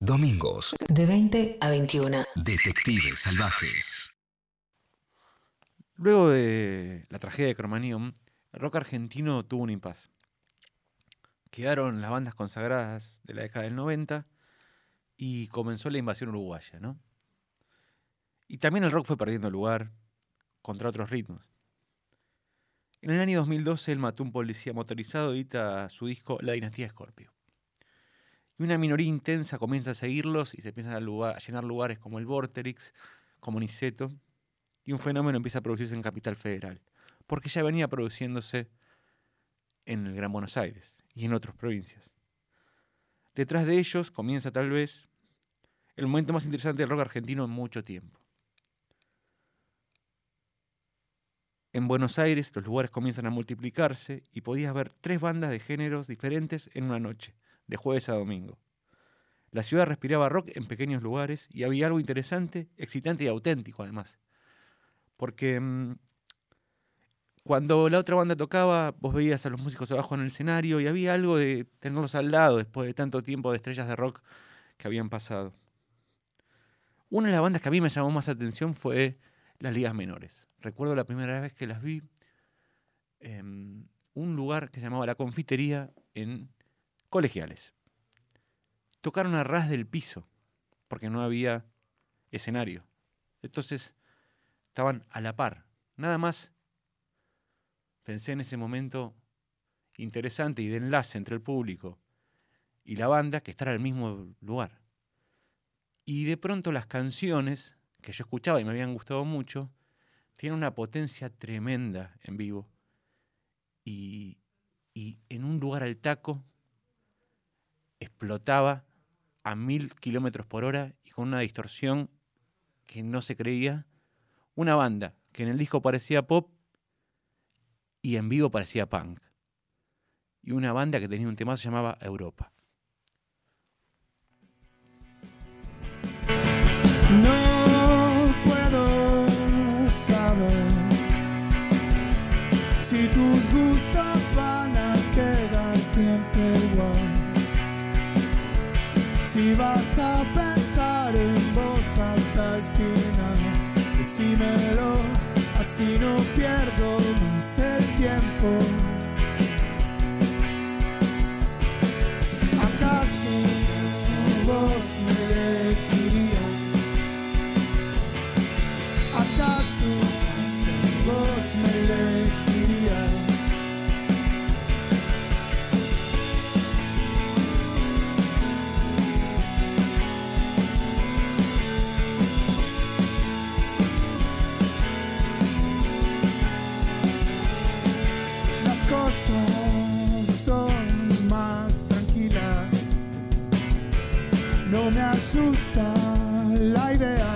Domingos. De 20 a 21. Detectives salvajes. Luego de la tragedia de Cromanium, el rock argentino tuvo un impas. Quedaron las bandas consagradas de la década del 90 y comenzó la invasión uruguaya, ¿no? Y también el rock fue perdiendo lugar contra otros ritmos. En el año 2012, él mató un policía motorizado y edita su disco La Dinastía Scorpio. Y una minoría intensa comienza a seguirlos y se empiezan a, llenar lugares como el Vorterix, como Niceto, y un fenómeno empieza a producirse en Capital Federal, porque ya venía produciéndose en el Gran Buenos Aires y en otras provincias. Detrás de ellos comienza tal vez el momento más interesante del rock argentino en mucho tiempo. En Buenos Aires los lugares comienzan a multiplicarse y podías ver tres bandas de géneros diferentes en una noche, de jueves a domingo. La ciudad respiraba rock en pequeños lugares y había algo interesante, excitante y auténtico además. Porque mm, cuando la otra banda tocaba, vos veías a los músicos abajo en el escenario y había algo de tenerlos al lado después de tanto tiempo de estrellas de rock que habían pasado. Una de las bandas que a mí me llamó más atención fue las ligas menores. Recuerdo la primera vez que las vi en un lugar que se llamaba La Confitería en Colegiales. Tocaron a ras del piso, porque no había escenario. Entonces estaban a la par. Nada más pensé en ese momento interesante y de enlace entre el público y la banda que estar al mismo lugar. Y de pronto las canciones que yo escuchaba y me habían gustado mucho, tienen una potencia tremenda en vivo. Y, y en un lugar al taco explotaba a mil kilómetros por hora y con una distorsión que no se creía. Una banda que en el disco parecía pop y en vivo parecía punk. Y una banda que tenía un tema que se llamaba Europa. Si vas a son más tranquilas. No me asusta la idea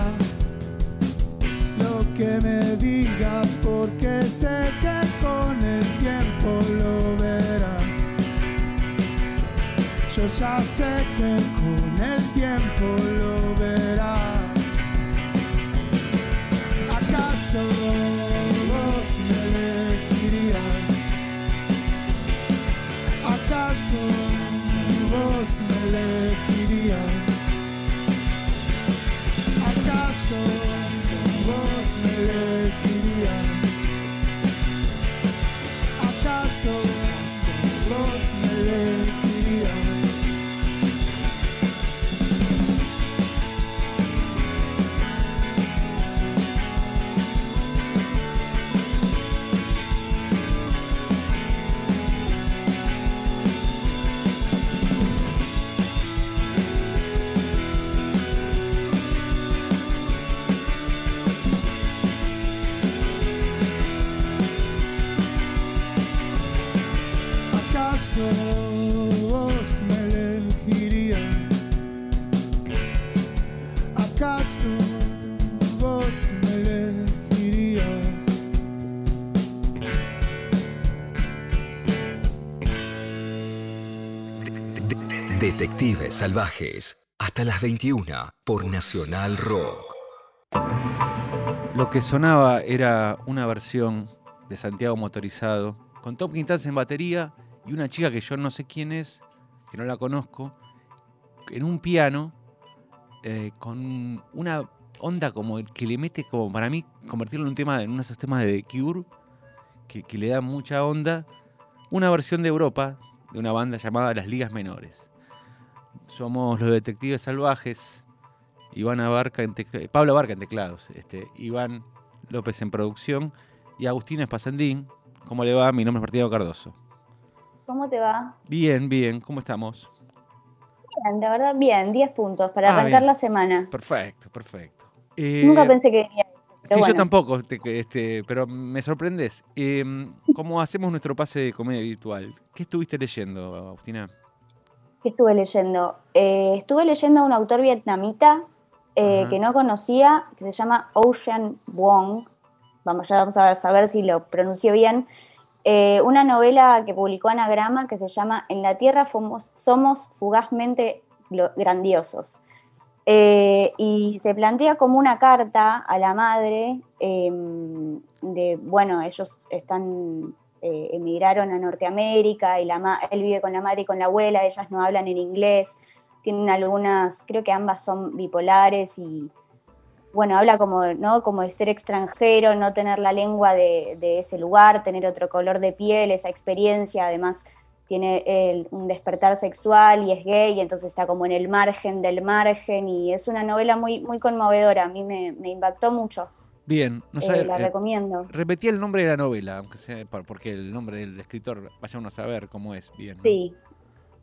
lo que me digas porque sé que con el tiempo lo verás. Yo ya sé que con el tiempo lo Detectives salvajes. Hasta las 21 por Nacional Rock. Lo que sonaba era una versión de Santiago Motorizado, con Tom Quintana en batería y una chica que yo no sé quién es, que no la conozco, en un piano eh, con una onda como el que le mete, como para mí, convertirlo en un tema, en uno de temas de Cure, que le da mucha onda, una versión de Europa de una banda llamada Las Ligas Menores. Somos los detectives salvajes, Iván Abarca en tecla- Pablo Abarca en teclados, este, Iván López en producción y Agustín Espasandín. ¿Cómo le va? Mi nombre es Martino Cardoso. ¿Cómo te va? Bien, bien, ¿cómo estamos? Bien, la verdad, bien, 10 puntos para Ah, arrancar bien. la semana. Perfecto, perfecto. Eh, Nunca pensé que esto, Sí, yo tampoco, este, pero me sorprendes. Eh, ¿Cómo hacemos nuestro pase de comedia virtual? ¿Qué estuviste leyendo, Agustina? ¿Qué estuve leyendo? Eh, estuve leyendo a un autor vietnamita eh, que no conocía, que se llama Ocean Vuong. Vamos, ya vamos a saber si lo pronuncio bien. Eh, una novela que publicó Anagrama que se llama En la Tierra fomos- somos fugazmente grandiosos. Eh, y se plantea como una carta a la madre eh, de, bueno, ellos están, eh, emigraron a Norteamérica y la él vive con la madre y con la abuela, ellas no hablan en inglés, tienen algunas, creo que ambas son bipolares y, bueno, habla como, ¿no? como de ser extranjero, no tener la lengua de, de ese lugar, tener otro color de piel, esa experiencia, además tiene el- un despertar sexual y es gay, entonces está como en el margen del margen y es una novela muy, muy conmovedora, a mí me impactó mucho, Bien, no eh, sabe- la eh, recomiendo. repetí el nombre de la novela, aunque sea por- porque el nombre del escritor vaya uno a saber cómo es. Bien. ¿no? Sí,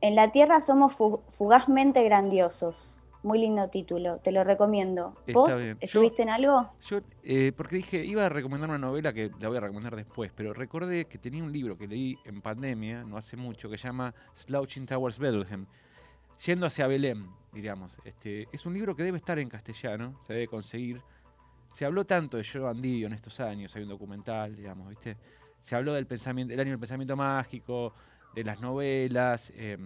en la Tierra somos fu- fugazmente grandiosos. Muy lindo título, te lo recomiendo. Está ¿Vos bien. Yo- estuviste en algo? Yo, eh, porque dije, iba a recomendar una novela que la voy a recomendar después, pero recordé que tenía un libro que leí en pandemia, no hace mucho, que se llama Slouching Towards Bethlehem, yendo hacia Belén, diríamos. Este, es un libro que debe estar en castellano, se debe conseguir. Se habló tanto de Joan Didio en estos años, hay un documental, digamos, ¿viste? Se habló del pensamiento, del año del pensamiento mágico, de las novelas, eh,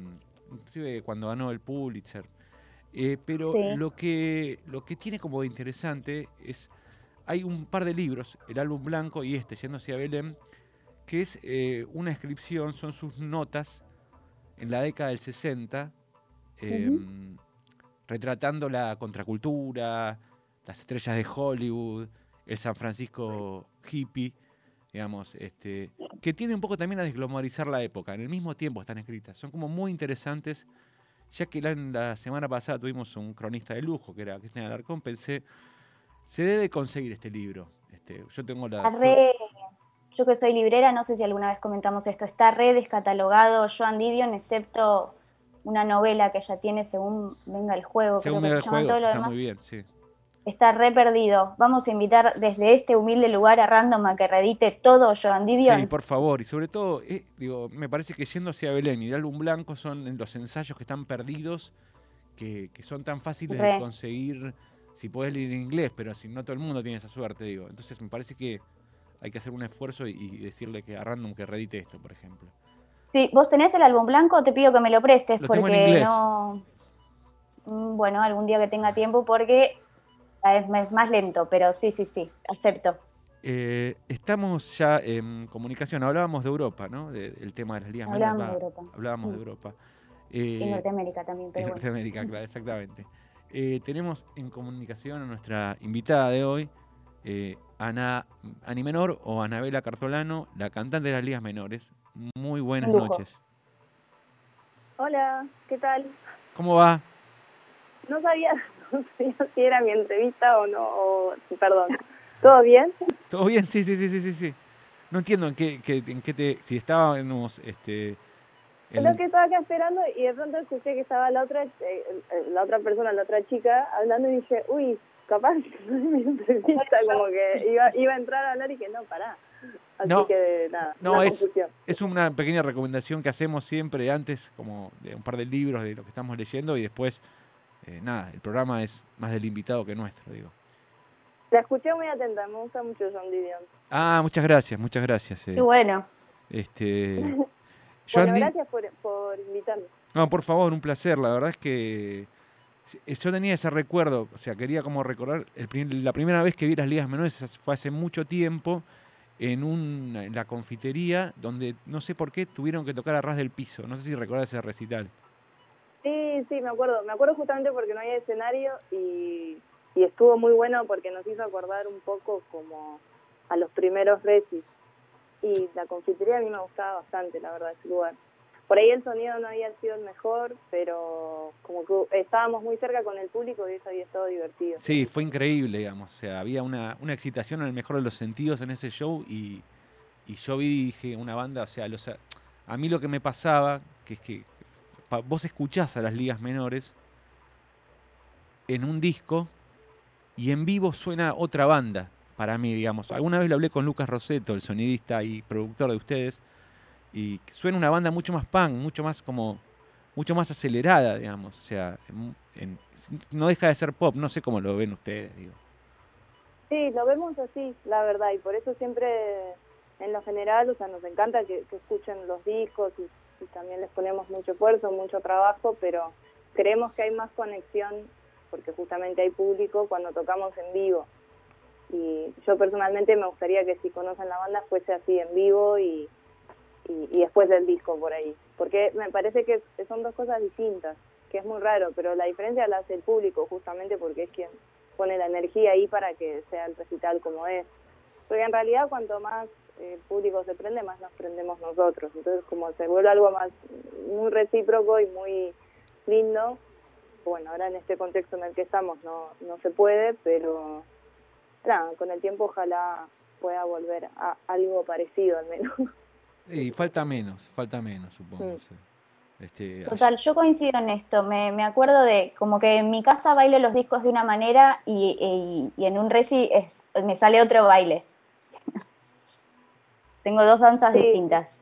inclusive cuando ganó el Pulitzer. Eh, pero Sí. lo, que, lo que tiene como de interesante es, hay un par de libros, el álbum blanco y este, Yendo hacia Belén, que es eh, una descripción, son sus notas en la década del 60, em, retratando la contracultura, las estrellas de Hollywood, el San Francisco hippie, digamos, este, que tiene un poco también a desglobarizar la época. En el mismo tiempo están escritas. Son como muy interesantes. Ya que la, la semana pasada tuvimos un cronista de lujo, que era Cristian Alarcón, pensé, se debe conseguir este libro. Este, yo tengo la... Está re- yo que soy librera, no sé si alguna vez comentamos esto, está re descatalogado Joan Didion, excepto una novela que ya tiene según venga el juego, según que el juego, todo lo está demás. muy bien, sí. Está re perdido. Vamos a invitar desde este humilde lugar a Random a que reedite todo Joan Didion. Sí, por favor. Y sobre todo, eh, digo, me parece que yendo hacia Belén y el álbum blanco son los ensayos que están perdidos, que, que son tan fáciles de conseguir si podés leer en inglés, pero si no todo el mundo tiene esa suerte, digo. Entonces me parece que hay que hacer un esfuerzo y, y decirle que a Random que reedite esto, por ejemplo. Sí, ¿Vos tenés el álbum blanco? Te pido que me lo prestes Lo tengo en porque inglés. no. Mm, Bueno, algún día que tenga tiempo porque es es más lento, pero sí, sí, sí, acepto. Eh, estamos ya en comunicación, hablábamos de Europa, ¿no? De- del tema de las ligas menores, Hablábamos de va, Europa. Hablábamos de. Europa. Y Eh, Norteamérica también, En pero bueno. Norteamérica, claro, exactamente. Eh, tenemos en comunicación a nuestra invitada de hoy, eh, Ana Ani Menor o Anabela Cartolano, la cantante de las ligas menores. Muy buenas lujo. noches. Hola, ¿qué tal? ¿Cómo va? No sabía si era mi entrevista o no, o, perdón. ¿Todo bien? ¿Todo bien? Sí, sí, sí, sí, sí, sí. No entiendo en qué, qué- en qué te... Si estábamos... Este, en- Creo que estaba acá esperando y de pronto escuché que estaba la otra, eh, eh, la otra persona, la otra chica, hablando y dije, uy, capaz no es mi entrevista, como que iba, iba a entrar a hablar y que no, pará. Así No, que nada, no, una es- confusión. Es una pequeña recomendación que hacemos siempre antes, como de un par de libros de lo que estamos leyendo y después, eh, nada, el programa es más del invitado que nuestro, digo. La escuché muy atenta, me gusta mucho John Didion. Ah, muchas gracias, muchas gracias. eh. Qué bueno. Este, Bueno, gracias por, por invitarme. No, por favor, un placer. La verdad es que eh, yo tenía ese recuerdo, o sea, quería como recordar el prim- la primera vez que vi las ligas menores fue hace mucho tiempo en, un, en la confitería donde no sé por qué tuvieron que tocar a ras del piso. No sé si recordás ese recital. Sí, sí, me acuerdo. Me acuerdo justamente porque no había escenario y, estuvo muy bueno porque nos hizo acordar un poco como a los primeros recis. Y la confitería a mí me gustaba bastante, la verdad, ese lugar. Por ahí el sonido no había sido el mejor, pero como que estábamos muy cerca con el público y eso había estado divertido. Sí, fue increíble, digamos. O sea, había una, una excitación en el mejor de los sentidos en ese show y, y yo vi dije, una banda, o sea, los, a mí lo que me pasaba, que es que vos escuchás a las ligas menores en un disco y en vivo suena otra banda, para mí, digamos. Alguna vez lo hablé con Lucas Roseto, el sonidista y productor de ustedes, y suena una banda mucho más punk, mucho más como, mucho más acelerada, digamos. O sea, no deja de ser pop, no sé cómo lo ven ustedes, digo. Sí, lo vemos así, la verdad, y por eso siempre, en lo general, o sea, nos encanta que, que escuchen los discos y, también les ponemos mucho esfuerzo, mucho trabajo, pero creemos que hay más conexión porque justamente hay público cuando tocamos en vivo. Y yo personalmente me gustaría que si conocen la banda fuese así en vivo y, y, y después del disco por ahí. Porque me parece que son dos cosas distintas, que es muy raro, pero la diferencia la hace el público justamente porque es quien pone la energía ahí para que sea el recital como es. Porque en realidad cuanto más eh, el público se prende, más nos prendemos nosotros. Entonces como se vuelve algo más muy recíproco y muy lindo, bueno, ahora en este contexto en el que estamos no, no se puede, pero nada, con el tiempo ojalá pueda volver a algo parecido al menos. Y falta menos, falta menos, supongo. Mm. sí. Este, Total, yo coincido en esto. Me, me acuerdo de como que en mi casa bailo los discos de una manera y, y- y en un reci es, me sale otro baile. Tengo dos danzas Sí. distintas.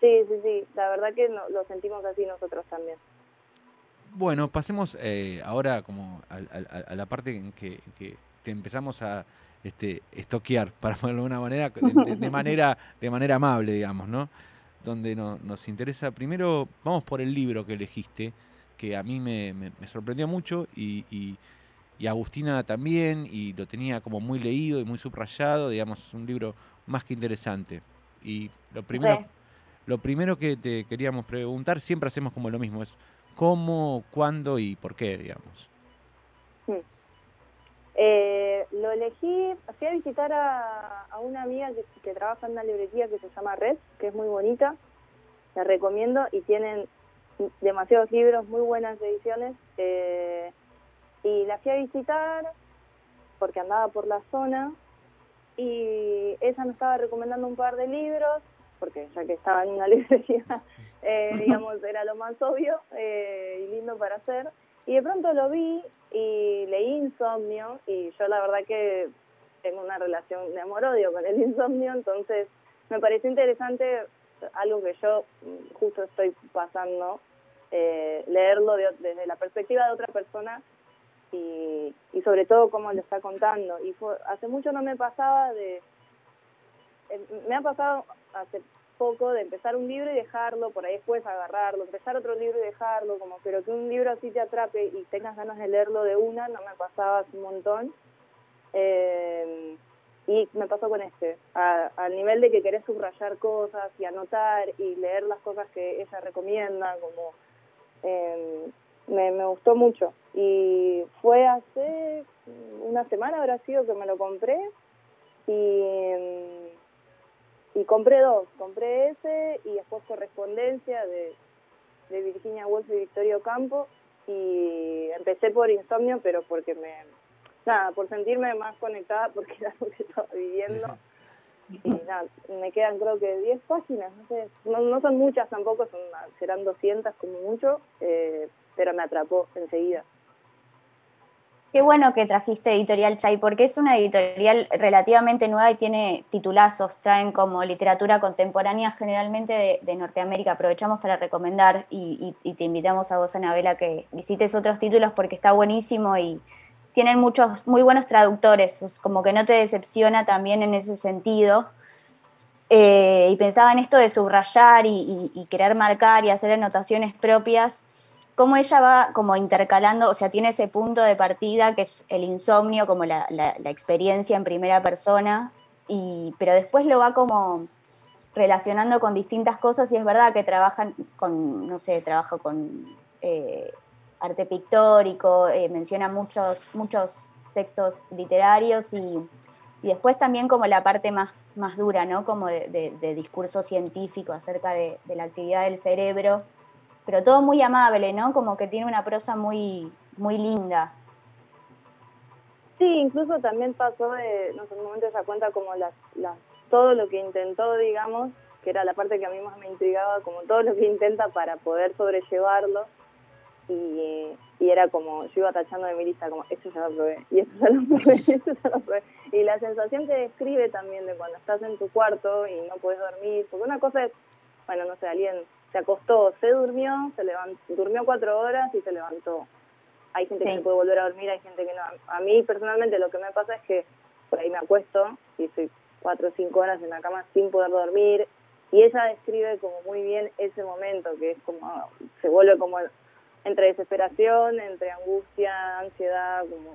Sí, sí, sí, la verdad que no- lo sentimos así nosotros también. Bueno, pasemos eh, ahora como al- a, la parte en que, te empezamos a este, estoquear, para ponerlo de alguna manera, de, de- de manera, de manera amable, digamos, ¿no? Donde no- nos interesa, primero, vamos por el libro que elegiste, que a mí me, me- me sorprendió mucho y, y- y a Agustina también, y lo tenía como muy leído y muy subrayado, digamos, un libro más que interesante. Y lo primero, Sí. lo primero que te queríamos preguntar, siempre hacemos como lo mismo, es cómo, cuándo y por qué, digamos. Eh, lo elegí, fui a visitar a, a una amiga que, que trabaja en una librería que se llama Red, que es muy bonita, la recomiendo y tienen demasiados libros, muy buenas ediciones. eh, y la fui a visitar porque andaba por la zona y ella me estaba recomendando un par de libros, porque ya que estaba en una librería, eh, digamos, era lo más obvio eh, y lindo para hacer. Y de pronto lo vi y leí Insomnio y yo la verdad que tengo una relación de amor-odio con el insomnio, entonces me pareció interesante algo que yo mm, justo estoy pasando, eh, leerlo de- desde la perspectiva de otra persona y, y sobre todo cómo lo está contando. Y fue- hace mucho no me pasaba de... eh, me ha pasado hace poco de empezar un libro y dejarlo, por ahí después agarrarlo, empezar otro libro y dejarlo, como pero que un libro así te atrape y tengas ganas de leerlo de una, no me pasaba un montón. Eh, y me pasó con este, al nivel de que querés subrayar cosas y anotar y leer las cosas que ella recomienda, como eh, me, me gustó mucho. Y fue hace una semana, habrá sido que me lo compré. Y, y compré dos, compré ese y después correspondencia de, de Virginia Woolf y Victorio Campo. Y empecé por Insomnio, pero porque me, nada, por sentirme más conectada porque era lo que estaba viviendo. Y nada, me quedan creo que 10 páginas, no sé, no, no son muchas tampoco, son, serán 200 como mucho, eh, pero me atrapó enseguida. Qué bueno que trajiste Editorial Chay, porque es una editorial relativamente nueva y tiene titulazos, traen como literatura contemporánea generalmente de, Norteamérica. Aprovechamos para recomendar y, te invitamos a vos, Anabela, que visites otros títulos porque está buenísimo y tienen muchos, muy buenos traductores, es como que no te decepciona también en ese sentido. Eh, y pensaba en esto de subrayar y querer marcar y hacer anotaciones propias cómo ella va como intercalando, o sea, tiene ese punto de partida que es el insomnio, como la, la- la experiencia en primera persona, y, pero después lo va como relacionando con distintas cosas y es verdad que trabajan con, no sé, trabajo con eh, arte pictórico, eh, menciona muchos, muchos textos literarios y, y, después también como la parte más, más dura, ¿no? Como de, de, discurso científico acerca de, de, la actividad del cerebro, pero todo muy amable, ¿no? Como que tiene una prosa muy, muy linda. Sí, incluso también pasó de, no sé, un momento se cuenta como las, las todo lo que intentó, digamos, que era la parte que a mí más me intrigaba, como todo lo que intenta para poder sobrellevarlo. Y, y era como, yo iba tachando de mi lista, como, esto ya lo probé, y esto ya lo probé, y esto ya lo probé. Y la sensación que describe también de cuando estás en tu cuarto y no puedes dormir, porque una cosa es, bueno, no sé, alguien se acostó, se durmió, se levantó, durmió cuatro horas y se levantó. Hay gente que se puede volver a dormir, hay gente que no. A mí personalmente lo que me pasa es que por ahí me acuesto y estoy cuatro o cinco horas en la cama sin poder dormir. Y ella describe como muy bien ese momento, que es como, se vuelve como entre desesperación, entre angustia, ansiedad, como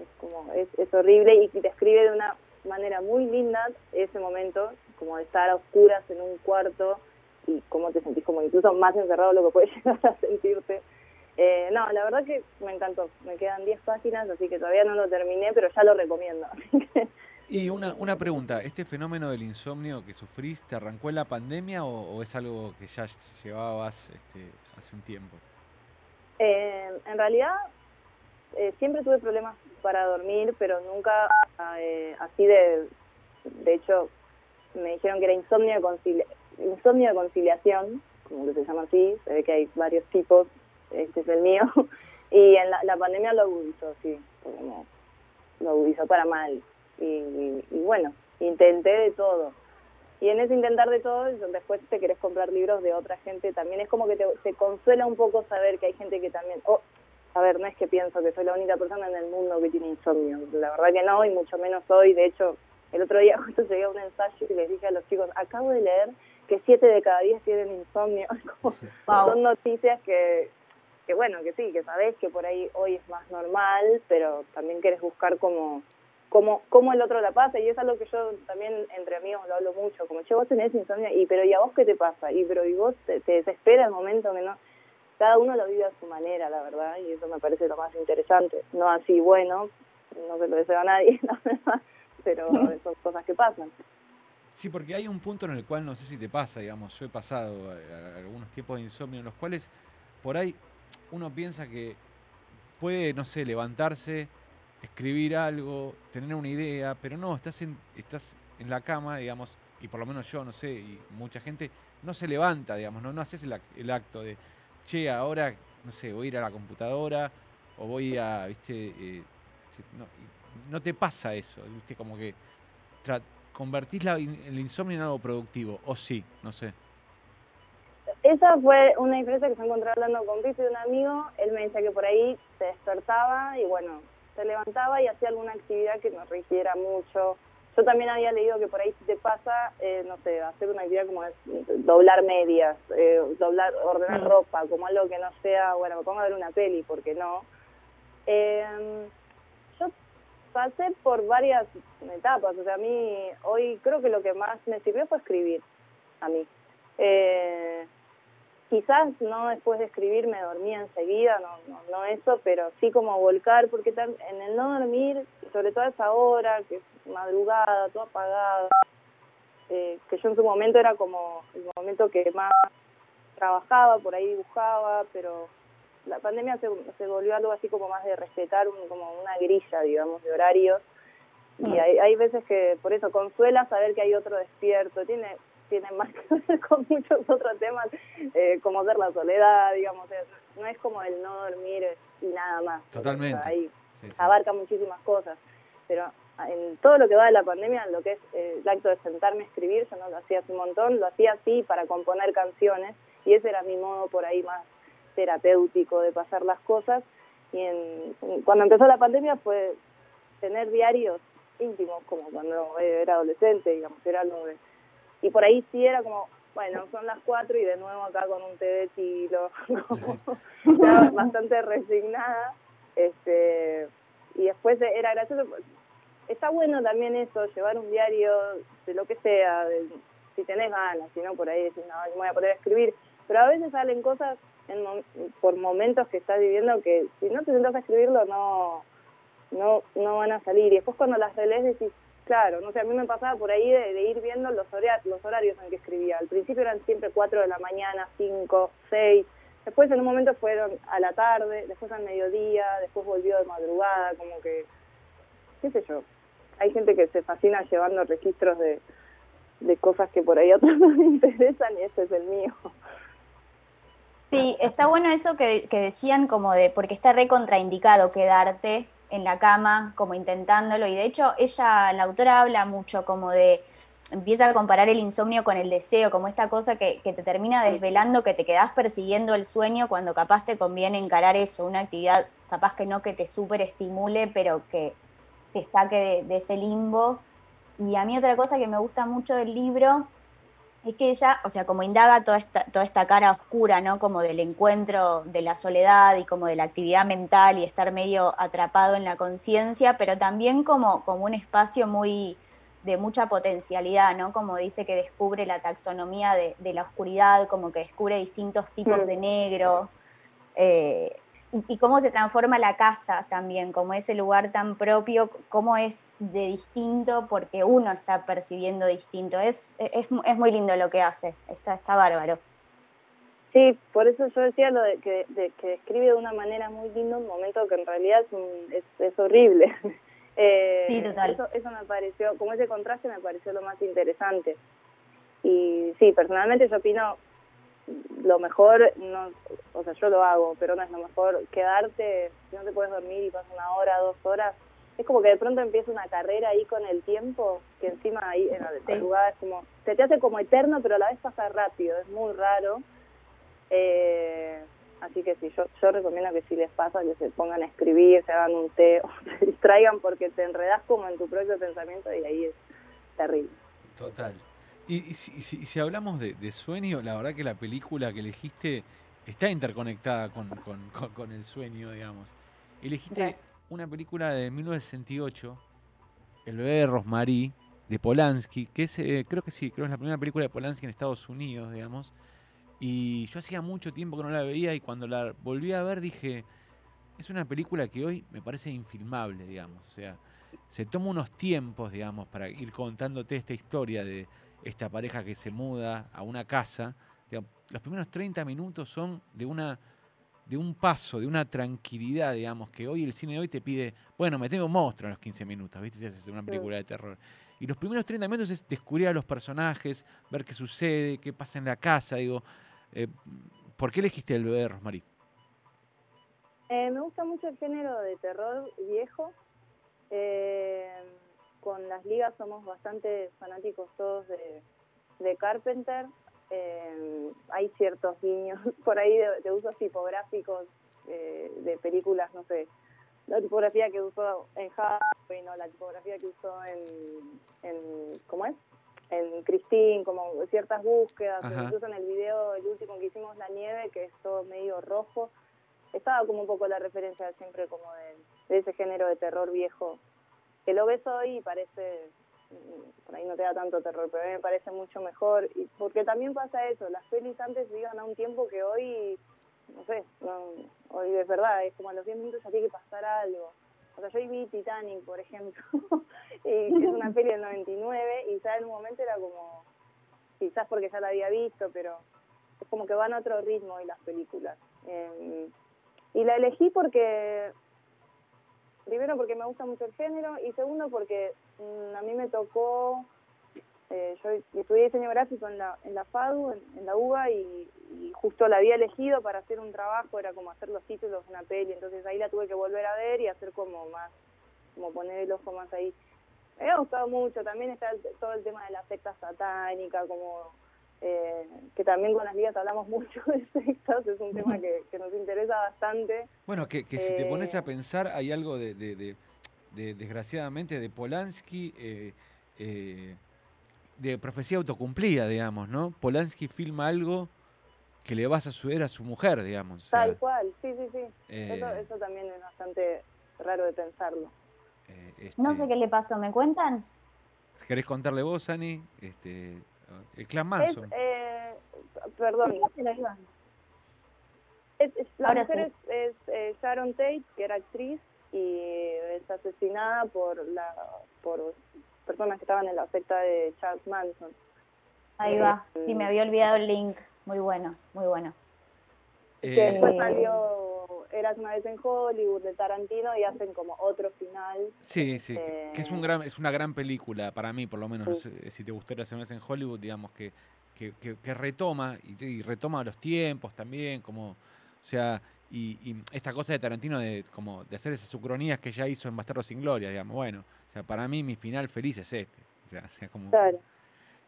es, como, es, es horrible y describe de una manera muy linda ese momento, como de estar a oscuras en un cuarto y cómo te sentís como incluso más encerrado de lo que puedes llegar a sentirte. Eh, no, la verdad que me encantó. Me quedan 10 páginas, así que todavía no lo terminé, pero ya lo recomiendo. Y una, una pregunta, ¿este fenómeno del insomnio que sufrís te arrancó en la pandemia o, es algo que ya llevabas este, hace un tiempo? Eh, en realidad eh, siempre tuve problemas para dormir, pero nunca eh, así de... De hecho, me dijeron que era insomnio insomnio de conciliación, como que se llama así, se ve que hay varios tipos, este es el mío, y en la, la pandemia lo agudizó, sí, lo agudizó para mal y, bueno, intenté de todo. Y en ese intentar de todo, después te querés comprar libros de otra gente, también es como que te, consuela un poco saber que hay gente que también, oh, a ver, no es que pienso que soy la única persona en el mundo que tiene insomnio, la verdad que no, y mucho menos hoy, de hecho, el otro día justo llegué a un ensayo y les dije a los chicos, acabo de leer que siete de cada diez tienen insomnio, son noticias que, que bueno, que sí, que sabés que por ahí hoy es más normal, pero también querés buscar como cómo, cómo el otro la pasa, y es algo que yo también entre amigos lo hablo mucho, como, che, vos tenés insomnio, y pero ¿y a vos qué te pasa? Y pero ¿y vos te, desespera el momento que no? Cada uno lo vive a su manera, la verdad, y eso me parece lo más interesante. No así, bueno, no se lo deseo a nadie, la verdad, pero son cosas que pasan. Sí, porque hay un punto en el cual no sé si te pasa, digamos, yo he pasado algunos tiempos de insomnio en los cuales por ahí uno piensa que puede, no sé, levantarse escribir algo, tener una idea, pero no, estás en, estás en la cama, digamos, y por lo menos yo, no sé, y mucha gente no se levanta, digamos, no, no haces el, acto de, che, ahora, no sé, voy a ir a la computadora o voy a, viste, eh, no, no, te pasa eso, viste, como que convertís la, el insomnio en algo productivo, o sí, no sé. Esa fue una diferencia que se encontré hablando con de un amigo, él me decía que por ahí se despertaba y bueno, se levantaba y hacía alguna actividad que nos requiera mucho. Yo también había leído que por ahí si te pasa, eh, no sé, hacer una actividad como es doblar medias, eh, doblar, ordenar mm. ropa, como algo que no sea, bueno, me pongo a ver una peli, porque no. Eh, pasé por varias etapas, o sea, a mí hoy creo que lo que más me sirvió fue escribir, a mí. Eh, quizás no después de escribir me dormía enseguida, no, no, no eso, pero sí como volcar, porque en el no dormir, sobre todo esa hora, que es madrugada, todo apagado, eh, que yo en su momento era como el momento que más trabajaba, por ahí dibujaba, pero la pandemia se, se volvió algo así como más de respetar un, como una grilla, digamos, de horarios. Y mm. hay, hay veces que por eso consuela saber que hay otro despierto. Tiene tienen más que ver con muchos otros temas, eh, como ser la soledad, digamos, no es como el no dormir y nada más. Totalmente. ahí abarca muchísimas cosas, pero en todo lo que va de la pandemia, lo que es eh, el acto de sentarme a escribir, yo no lo hacía hace un montón, lo hacía así para componer canciones y ese era mi modo por ahí más terapéutico de pasar las cosas. Y en, cuando empezó la pandemia fue tener diarios íntimos, como cuando era adolescente, digamos, era algo de y por ahí sí era como, bueno, son las cuatro y de nuevo acá con un té de tilo, bastante resignada. este Y después era gracioso, está bueno también eso, llevar un diario de lo que sea, si tenés ganas, si no por ahí decís, no, me voy a poder escribir, pero a veces salen cosas en mo- por momentos que estás viviendo que si no te sentás a escribirlo no, no, no van a salir. Y después cuando las relees decís, claro, no sé, a mí me pasaba por ahí de, de ir viendo los, horia- los horarios en que escribía. Al principio eran siempre 4 de la mañana, 5, 6. Después en un momento fueron a la tarde, después al mediodía, después volvió de madrugada, como que, qué sé yo. Hay gente que se fascina llevando registros de, de cosas que por ahí a otros no les interesan y ese es el mío. Sí, está bueno eso que, decían como de, porque está re contraindicado quedarte en la cama como intentándolo y de hecho ella, la autora habla mucho como de, empieza a comparar el insomnio con el deseo, como esta cosa que, que te termina desvelando, que te quedás persiguiendo el sueño cuando capaz te conviene encarar eso, una actividad capaz que no que te súper estimule, pero que te saque de, de ese limbo. Y a mí otra cosa que me gusta mucho del libro es que ella, o sea, como indaga toda esta, toda esta cara oscura, ¿no? Como del encuentro de la soledad y como de la actividad mental y estar medio atrapado en la conciencia, pero también como, como un espacio muy de mucha potencialidad, ¿no? Como dice que descubre la taxonomía de, de la oscuridad, como que descubre distintos tipos Mm. de negro, eh, y, y cómo se transforma la casa también, como ese lugar tan propio, cómo es de distinto porque uno está percibiendo distinto. Es, es, es muy lindo lo que hace, está, está bárbaro. Sí, por eso yo decía lo de que, de que describe de una manera muy linda un momento que en realidad es, un- es, es horrible. Eh, Sí, total. Eso, eso me pareció, como ese contraste me pareció lo más interesante. Y sí, personalmente yo opino lo mejor, no, o sea, yo lo hago, pero no es lo mejor quedarte, si no te puedes dormir y pasas una hora, dos horas, es como que de pronto empieza una carrera ahí con el tiempo, que encima ahí en la de madrugada es como, se te hace como eterno, pero a la vez pasa rápido, es muy raro. Eh, así que sí, yo, yo recomiendo que si les pasa que se pongan a escribir, se hagan un té o se distraigan porque te enredas como en tu propio pensamiento y ahí es terrible. Total. Y, y si, y hablamos de, de sueño, la verdad que la película que elegiste está interconectada con, con- con- con el sueño, digamos. Elegiste una película de 1968, El bebé de Rosmarie, de Polanski, que es, eh, creo que sí, creo que es la primera película de Polanski en Estados Unidos, digamos. Y yo hacía mucho tiempo que no la veía y cuando la volví a ver dije, es una película que hoy me parece infilmable, digamos. O sea, se toma unos tiempos, digamos, para ir contándote esta historia de esta pareja que se muda a una casa. Digamos, los primeros 30 minutos son de una de un paso, de una tranquilidad, digamos, que hoy el cine de hoy te pide, bueno, meteme un monstruo en los 15 minutos, ¿viste? Si haces una película de terror. Y los primeros 30 minutos es descubrir a los personajes, ver qué sucede, qué pasa en la casa, digo, eh, ¿por qué elegiste el bebé de Rosmarie? Eh, me gusta mucho el género de terror viejo. Eh, con las ligas somos bastante fanáticos todos de, de Carpenter. Eh, hay ciertos guiños por ahí de, de usos tipográficos eh, de películas, no sé, la tipografía que usó en Halloween o la tipografía que usó en, en ¿cómo es? En Christine, como ciertas búsquedas, Ajá. incluso en el video, el último que hicimos, La Nieve, que es todo medio rojo, estaba como un poco la referencia siempre como de, de ese género de terror viejo, que lo ves hoy y parece, mm, por ahí no te da tanto terror, pero a mí me parece mucho mejor, y porque también pasa eso, las pelis antes vivían a un tiempo que hoy, no sé, no, hoy es verdad, es como a los 10 minutos ya tiene que pasar algo. O sea, yo vi Titanic, por ejemplo, y es una peli del 99, y ya en un momento era como, quizás porque ya la había visto, pero es como que van a otro ritmo hoy las películas. Eh, y la elegí porque, primero porque me gusta mucho el género y segundo porque mm, a mí me tocó, eh, yo estudié diseño gráfico en la, en la FADU, en, la UBA y, y justo la había elegido para hacer un trabajo, era como hacer los títulos de una peli, entonces ahí la tuve que volver a ver y hacer como más, como poner el ojo más ahí. Me ha gustado mucho, también está el- todo el tema de la secta satánica, como eh, que también con las ligas hablamos mucho de sectas, es un tema que, que nos interesa bastante. Bueno, que, que si te pones a Eh, pensar, hay algo de, de- de- de- desgraciadamente, de Polanski, eh, eh, de profecía autocumplida, digamos, ¿no? Polanski filma algo que le vas a suceder a su mujer, digamos. o sea, Tal cual, sí, sí, sí. eh, Eso, eso también es bastante raro de pensarlo. eh, No este, sé qué le pasó, ¿me cuentan? ¿Querés contarle vos, Ani? Este, El clan Es, Manson. eh, perdón, es, es- la Ahora mujer sí. es, es, eh, Sharon Tate, que era actriz y es asesinada por la por personas que estaban en la secta de Charles Manson. Ahí va. Sí, me había olvidado el link. Muy bueno, muy bueno. que Eh, después salió Eras una vez en Hollywood de Tarantino y hacen como otro final. Sí, sí, que, que es, un Eh, gran, es una gran película para mí, por lo menos. Sí. sé si te gustó la semana en Hollywood, digamos que, que, que- que retoma y, y retoma los tiempos también, como, o sea, y, y esta cosa de Tarantino de, como, de hacer esas ucronías que ya hizo en Bastardo sin Gloria, digamos. Bueno, o sea, para mí mi final feliz es este. O sea, o sea, como, Claro.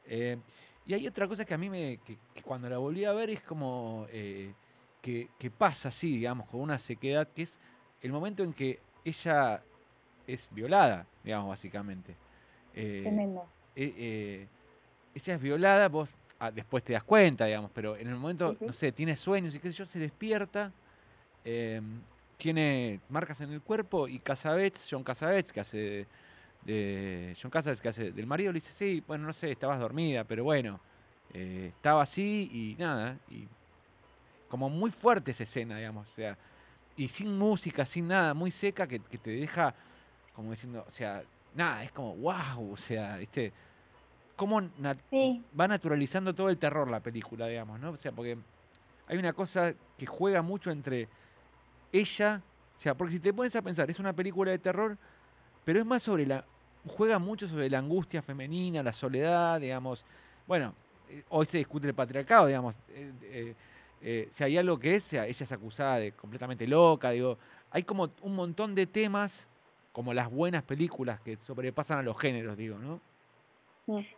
eh, y hay otra cosa que a mí me. que, que cuando la volví a ver es como. eh, que, que pasa así, digamos, con una sequedad, que es el momento en que ella es violada, digamos, básicamente. Eh, Tremendo. eh, eh, ella es violada, vos ah, después te das cuenta, digamos, pero en el momento, no sé, tiene sueños y qué sé yo, se despierta, eh, tiene marcas en el cuerpo y Casabets, John Casabets, que hace de, de- John Casabets, que hace del marido, le dice, sí, bueno, no sé, estabas dormida, pero bueno, estaba así y nada, y como muy fuerte esa escena, digamos, o sea, y sin música, sin nada, muy seca, que, que te deja como diciendo, o sea, nada, es como, wow, o sea, este, cómo nat- Sí, va naturalizando todo el terror la película, digamos, ¿no? O sea, porque hay una cosa que juega mucho entre ella, o sea, porque si te pones a pensar, es una película de terror, pero es más sobre la, juega mucho sobre la angustia femenina, la soledad, digamos, bueno, eh, hoy se discute el patriarcado, digamos, eh, eh, eh, si hay algo que es, ella es acusada de completamente loca, digo, hay como un montón de temas, como las buenas películas que sobrepasan a los géneros, digo, ¿no?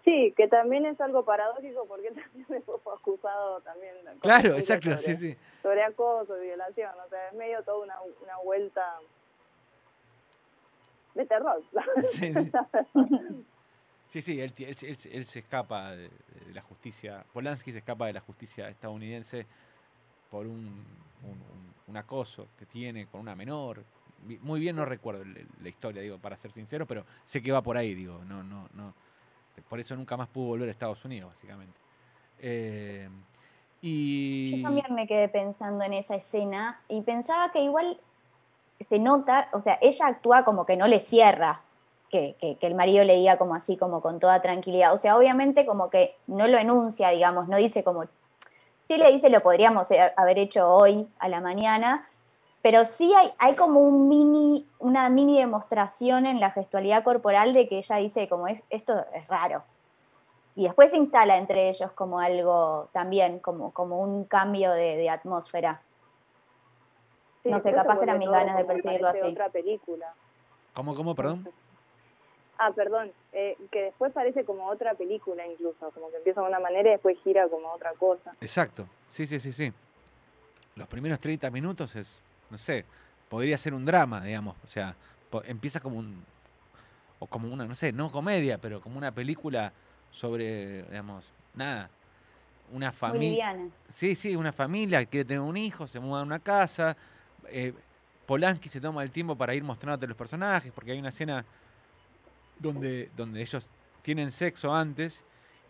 Sí, que también es algo paradójico porque también después fue acusado también. Claro, exacto, sobre, sí, sí. Sobre acoso y violación, o sea, es medio toda una, una vuelta de terror. Sí, sí. Sí, sí, él se escapa de, de la justicia. Polanski se escapa de la justicia estadounidense por un, un- acoso que tiene con una menor. Muy bien no recuerdo la historia, digo, para ser sincero, pero sé que va por ahí, digo, no, no, no. Por eso nunca más pudo volver a Estados Unidos, básicamente. Eh, y. yo también me quedé pensando en esa escena y pensaba que igual se nota, o sea, ella actúa como que no le cierra que, que- que el marido le diga como así, como con toda tranquilidad. O sea, obviamente como que no lo enuncia, digamos, no dice como, sí le dice lo podríamos eh, haber hecho hoy a la mañana, pero sí hay, hay como un mini, una mini demostración en la gestualidad corporal de que ella dice como es, esto es raro. Y después se instala entre ellos como algo también, como, como un cambio de, de atmósfera. Sí, No sé, capaz eran mis ganas de percibirlo así. otra película. ¿Cómo, cómo, perdón? Ah, perdón, eh, que después parece como otra película incluso, como que empieza de una manera y después gira como otra cosa. Exacto, sí, sí, sí, sí. Los primeros 30 minutos es, no sé, podría ser un drama, digamos. O sea, empieza como un, o como una, no sé, no comedia, pero como una película sobre, digamos, nada, una familia. Sí, sí, una familia que quiere tener un hijo, se muda a una casa. eh, Polanski se toma el tiempo para ir mostrándote los personajes, porque hay una escena donde, donde ellos tienen sexo antes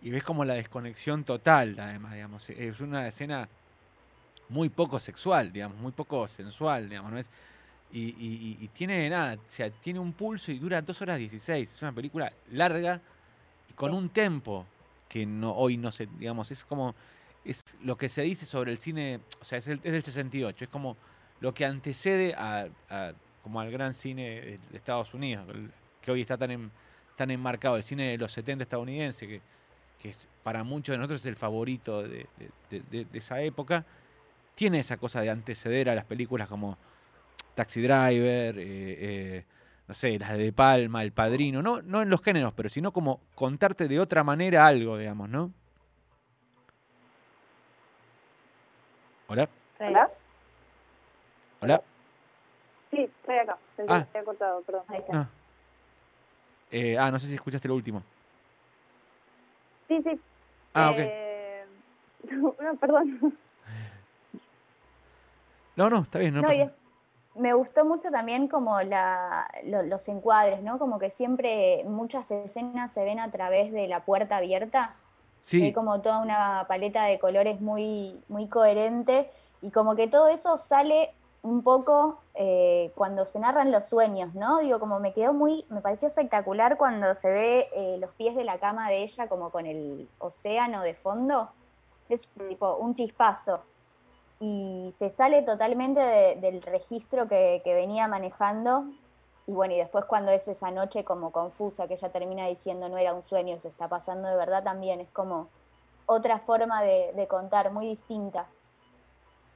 y ves como la desconexión total, además, digamos. Es una escena muy poco sexual, digamos, muy poco sensual, digamos, ¿no es? Y, y- y- tiene nada, o sea, tiene un pulso y dura 2 horas 16. Es una película larga y con un tempo que no, hoy no se, digamos, es como, es lo que se dice sobre el cine, o sea, es, el- es del 68, es como lo que antecede a, a- como al gran cine de, de Estados Unidos, el- que hoy está tan, en- tan enmarcado, el cine de los 70 estadounidense, que, que es, para muchos de nosotros es el favorito de, de- de- de- de esa época, tiene esa cosa de anteceder a las películas como Taxi Driver, eh, eh, no sé, las de Palma, El Padrino, no, no en los géneros, pero sino como contarte de otra manera algo, digamos, ¿no? Hola. ¿Hola? hola. Sí, estoy acá. Pensé Ah. que cortado, perdón. Ahí está. Ah. Eh, ah, no sé si escuchaste lo último. Sí, sí. Ah, ok. Eh, no, perdón. No, no, está bien, no, No, pasa me gustó mucho también como la, lo- los encuadres, ¿no? Como que siempre muchas escenas se ven a través de la puerta abierta Sí, Hay como toda una paleta de colores muy, muy coherente y como que todo eso sale un poco eh, cuando se narran los sueños, ¿no? Digo, como me quedó muy, me pareció espectacular cuando se ve eh, los pies de la cama de ella como con el océano de fondo. Es tipo un chispazo. Y se sale totalmente de- del registro que, que venía manejando. Y bueno, y después cuando es esa noche como confusa, que ella termina diciendo no era un sueño, se está pasando de verdad también, es como otra forma de, de contar, muy distinta,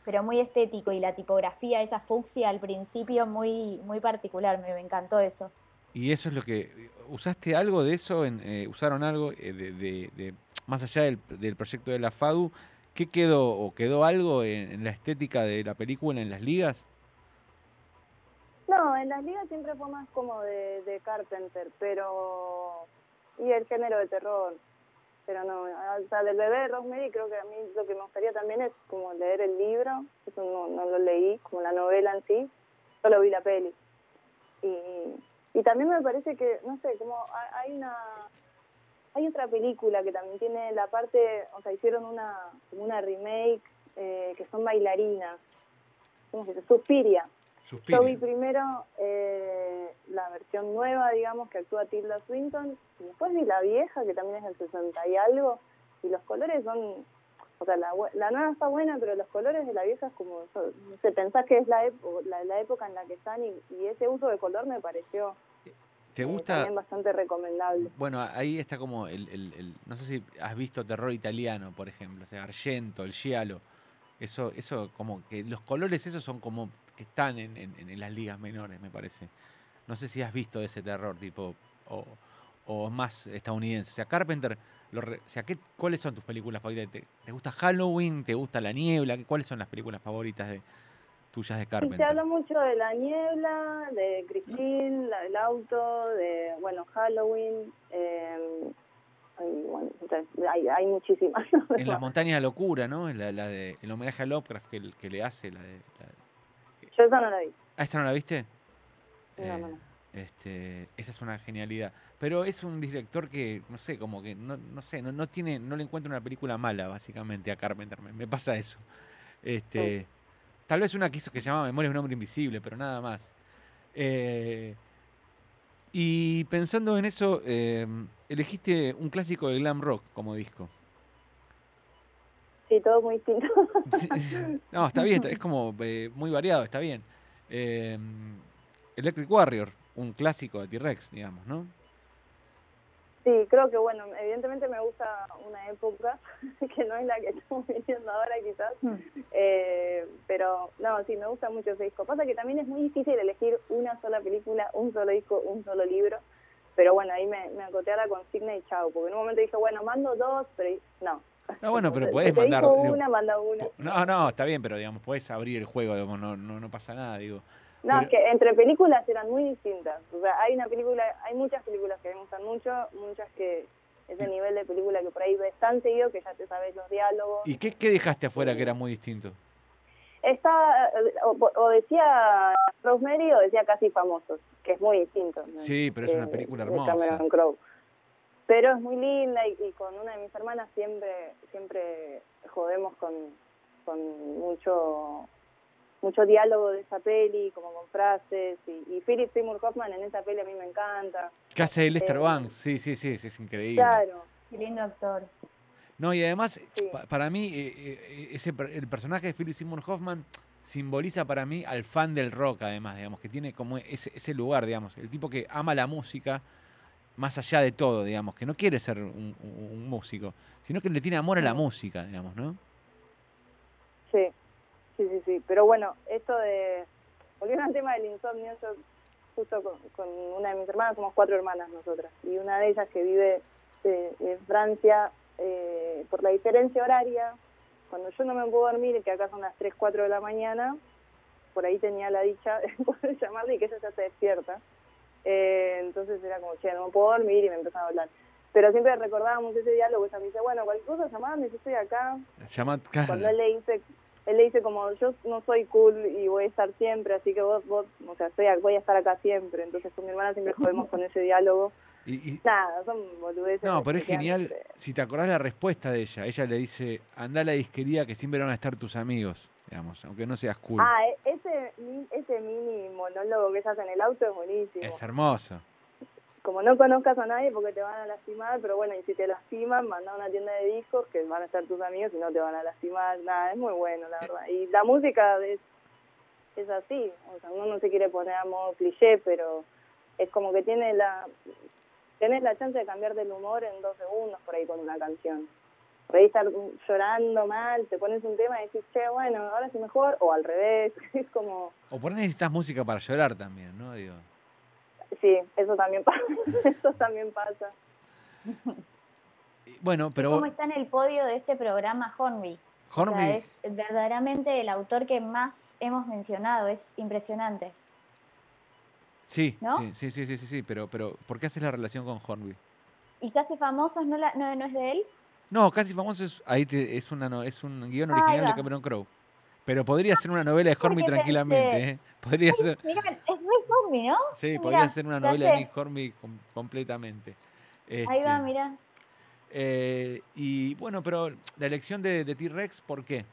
pero muy estético. Y la tipografía, esa fucsia al principio, muy, muy particular, me, me encantó eso. y eso es lo que. ¿Usaste algo de eso? En, eh, ¿Usaron algo eh, de, de- de- más allá del, del proyecto de la FADU? ¿Qué quedó o quedó algo en, en la estética de la película en las ligas? No, en las ligas siempre fue más como de, de Carpenter, pero. y el género de terror. Pero no, o sea, del bebé de Rosemary creo que a mí lo que me gustaría también es como leer el libro, eso no, no lo leí, como la novela en sí, solo vi la peli. Y, y también me parece que, no sé, como ha- hay una. Hay otra película que también tiene la parte, o sea, hicieron una, como una remake eh, que son bailarinas. ¿Cómo se dice? Suspiria. Yo vi primero eh, la versión nueva, digamos, que actúa Tilda Swinton, y después vi la vieja, que también es del 60 y algo, y los colores son, o sea, la, la nueva está buena, pero los colores de la vieja es como, so- no sé, pensás que es la, la, la época en la que están, y, y ese uso de color me pareció ¿Te eh, gusta? también bastante recomendable. Bueno, ahí está como el, el- el- No sé si has visto terror italiano, por ejemplo. O sea, Argento, el Giallo. Eso, eso como que los colores esos son como que están en, en- en las ligas menores, me parece. No sé si has visto ese terror tipo o, o más estadounidense. O sea, Carpenter, lo re- o sea, ¿qué, ¿cuáles son tus películas favoritas? ¿Te, te gusta Halloween? ¿Te gusta La Niebla? ¿Qué- ¿Cuáles son las películas favoritas de tuyas de Y se Carpenter? habla mucho de la niebla, de Christine, la del auto, de, bueno, Halloween, eh, y bueno, o sea, hay, hay muchísimas. En las montañas de locura, ¿no? En la, la de, el homenaje a Lovecraft que, que le hace la de. Yo esa no la vi. Ah, ¿esta no la viste? No, no, no. Este, esa es una genialidad. Pero es un director que, no sé, como que no, no sé, no, no tiene, no le encuentro una película mala, básicamente, a Carpenter. Me, me pasa eso. Este, tal vez una que hizo que se llamaba Memoria de un hombre invisible, pero nada más. Eh, y pensando en eso, eh, elegiste un clásico de glam rock como disco. Sí, todo muy distinto. Sí. No, está bien, es como eh, muy variado, está bien. Eh, Electric Warrior, un clásico de T-Rex, digamos, ¿no? Sí, creo que bueno, evidentemente me gusta una época que no es la que estamos viviendo ahora quizás, Mm. eh, pero no, sí, me gusta mucho ese disco. Pasa que también es muy difícil elegir una sola película, un solo disco, un solo libro, pero bueno, ahí me, me acoté a la consigna y chao, porque en un momento dije, bueno, mando dos, pero no. No, bueno, pero te mandar. dijo digo, una, manda una. po- no, no, está bien, pero digamos, podés abrir el juego, digamos, no, no, no pasa nada, digo. No, Pero- es que entre películas eran muy distintas. O sea, hay una película, hay muchas películas que me gustan mucho, muchas que ese nivel de película que por ahí ves tan seguido que ya te sabes los diálogos. ¿Y qué, qué dejaste afuera que era muy distinto? Está, eh, o, o decía Rosemary o decía Casi Famosos, que es muy distinto. ¿no? Sí, pero es una De- película hermosa. Cameron Crowe. Pero es muy linda y, y con una de mis hermanas siempre siempre jodemos con, con mucho mucho diálogo de esa peli, como con frases. Y, y Philip Seymour Hoffman en esa peli a mí me encanta. ¿Qué hace Lester Eh, Banks? Sí, sí, sí, sí, es increíble. Claro. Qué lindo actor. No, y además, Sí. pa- para mí, eh, eh, ese, per- el personaje de Philip Seymour Hoffman simboliza para mí al fan del rock, además, digamos, que tiene como ese, ese lugar, digamos, el tipo que ama la música más allá de todo, digamos, que no quiere ser un, un- un músico, sino que le tiene amor a la Mm. música, digamos, ¿no? Sí, sí, sí, sí. Pero bueno, esto de... Volviendo al tema del insomnio, yo justo con, con una de mis hermanas, somos cuatro hermanas nosotras, y una de ellas que vive eh, en Francia, eh, por la diferencia horaria, cuando yo no me puedo dormir, que acá son las 3, 4 de la mañana, por ahí tenía la dicha de poder llamarle y que ella ya se despierta. Eh, entonces era como, che, no me puedo dormir y me empezaba a hablar. Pero siempre recordábamos ese diálogo, ella me dice, bueno, cualquier cosa llamame, yo estoy acá, Llama, cuando él le dice él le dice como yo no soy cool y voy a estar siempre así que vos vos o sea estoy voy a estar acá siempre entonces con mi hermana siempre jodemos con ese diálogo Y, y- Nada, son boludeces. no, pero es genial si te acordás la respuesta de ella. Ella le dice, anda a la disquería que siempre van a estar tus amigos, digamos, aunque no seas cool. Ah, e- ese, ese mini monólogo que hace en el auto es buenísimo. es hermoso. Como no conozcas a nadie porque te van a lastimar, pero bueno, y si te lastiman, manda a una tienda de discos que van a estar tus amigos y no te van a lastimar. Nada, es muy bueno, la verdad. Y la música es, es así. O sea, uno no se quiere poner a modo cliché, pero es como que tiene la tenés la chance de cambiar del humor en dos segundos por ahí con una canción. Por ahí estar llorando mal, te pones un tema y decís, che, bueno, ahora sí mejor, o al revés. Es como, O por ahí necesitas música para llorar también, ¿no? Digo, sí, eso también pasa. eso también pasa. bueno, pero ¿Cómo está en el podio de este programa Hornby? O sea, Hornby, es verdaderamente el autor que más hemos mencionado, es impresionante. sí, ¿no? sí, sí, sí, sí, sí, sí, pero, pero ¿por qué haces la relación con Hornby? ¿Y Casi Famosos no, la- no, no es de él? No, casi famoso es, ahí te- es, una, no- es un guion Ahí original de. Cameron Crowe. Pero podría ser una novela de porque tranquilamente, ¿eh? Podría ser, Mirá, es muy Hornby, ¿no? sí, mirá, podría ser una novela de. Nick com- completamente. Ahí va, Este, mirá. eh, y bueno, pero la elección de, de T-Rex, ¿por qué?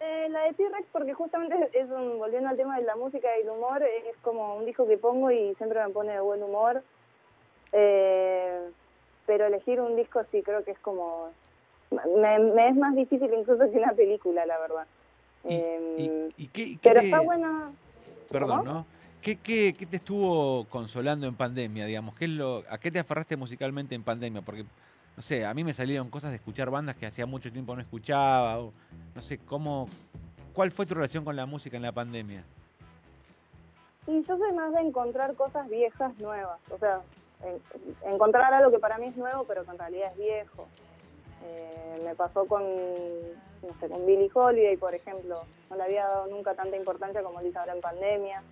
Eh, la de T-Rex, porque justamente es un, volviendo al tema de la música y el humor, es como un disco que pongo y siempre me pone de buen humor. Eh, pero elegir un disco sí creo que es como. Me, me es más difícil incluso que una película, la verdad. ¿Y, Em, y- y qué, qué pero te- está bueno. Perdón, ¿Cómo? ¿no? ¿Qué, qué, qué te estuvo consolando en pandemia, digamos? ¿Qué es lo, ¿A qué te aferraste musicalmente en pandemia? Porque, no sé, a mí me salieron cosas de escuchar bandas que hacía mucho tiempo no escuchaba, o no sé, ¿cómo, ¿cuál fue tu relación con la música en la pandemia? Y yo soy más de encontrar cosas viejas nuevas, o sea, en- encontrar algo que para mí es nuevo, pero que en realidad es viejo. Eh, me pasó con, no sé, con Billie Holiday, por ejemplo. No le había dado nunca tanta importancia como le hice ahora en pandemia.